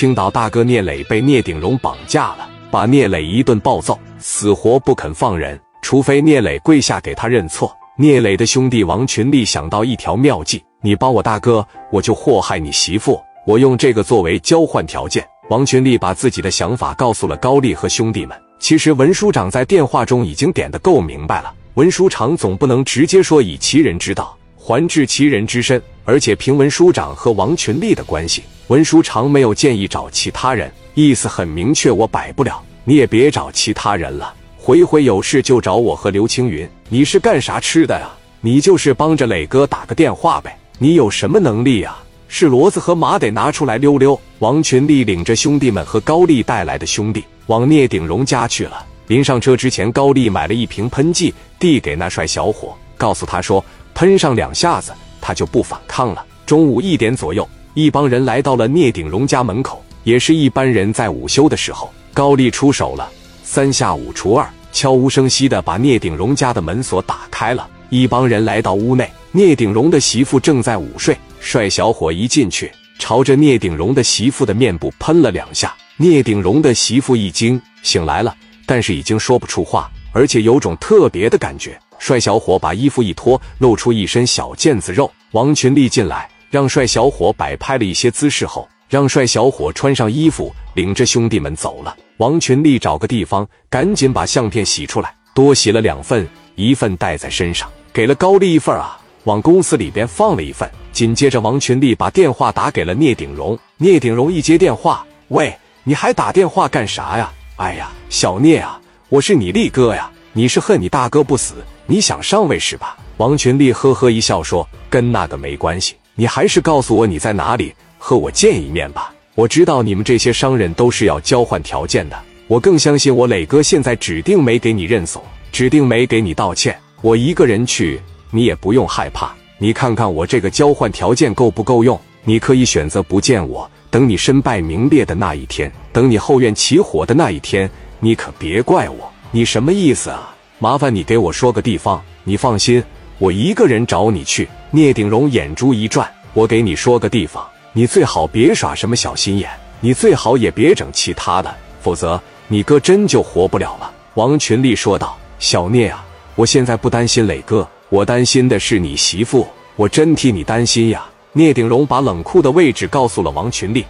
青岛大哥聂磊被聂鼎荣绑架了，把聂磊一顿暴揍，死活不肯放人，除非聂磊跪下给他认错。聂磊的兄弟王群力想到一条妙计：你帮我大哥，我就祸害你媳妇。我用这个作为交换条件。王群力把自己的想法告诉了高丽和兄弟们。其实文书长在电话中已经点得够明白了。文书长总不能直接说以其人之道还治其人之身，而且凭文书长和王群力的关系，文书长没有建议找其他人，意思很明确，我摆不了，你也别找其他人了。回回有事就找我和刘青云，你是干啥吃的呀？你就是帮着磊哥打个电话呗，你有什么能力呀？是骡子和马得拿出来溜溜。王群力领着兄弟们和高丽带来的兄弟往聂鼎荣家去了。临上车之前，高丽买了一瓶喷剂，递给那帅小伙，告诉他说：“喷上两下子，他就不反抗了。”中午一点左右，一帮人来到了聂鼎荣家门口，也是一般人在午休的时候，高丽出手了，三下五除二，悄无声息的把聂鼎荣家的门锁打开了。一帮人来到屋内，聂鼎荣的媳妇正在午睡。帅小伙一进去，朝着聂鼎荣的媳妇的面部喷了两下。聂鼎荣的媳妇一惊，醒来了，但是已经说不出话，而且有种特别的感觉。帅小伙把衣服一脱，露出一身小腱子肉。王群力进来，让帅小伙摆拍了一些姿势后，让帅小伙穿上衣服，领着兄弟们走了。王群力找个地方，赶紧把相片洗出来，多洗了两份，一份带在身上，给了高丽一份啊。往公司里边放了一份，紧接着王群力把电话打给了聂鼎荣。聂鼎荣一接电话，喂，你还打电话干啥呀？哎呀，小聂啊，我是你力哥呀，你是恨你大哥不死，你想上位是吧？王群力呵呵一笑说：“跟那个没关系，你还是告诉我你在哪里，和我见一面吧。我知道你们这些商人都是要交换条件的，我更相信我磊哥现在指定没给你认怂，指定没给你道歉。我一个人去。”你也不用害怕，你看看我这个交换条件够不够用？你可以选择不见我，等你身败名裂的那一天，等你后院起火的那一天，你可别怪我。你什么意思啊？麻烦你给我说个地方。你放心，我一个人找你去。聂鼎荣眼珠一转，我给你说个地方，你最好别耍什么小心眼，你最好也别整其他的，否则你哥真就活不了了。王群力说道：“小聂啊，我现在不担心磊哥。”我担心的是你媳妇，我真替你担心呀！聂鼎荣把冷库的位置告诉了王群力。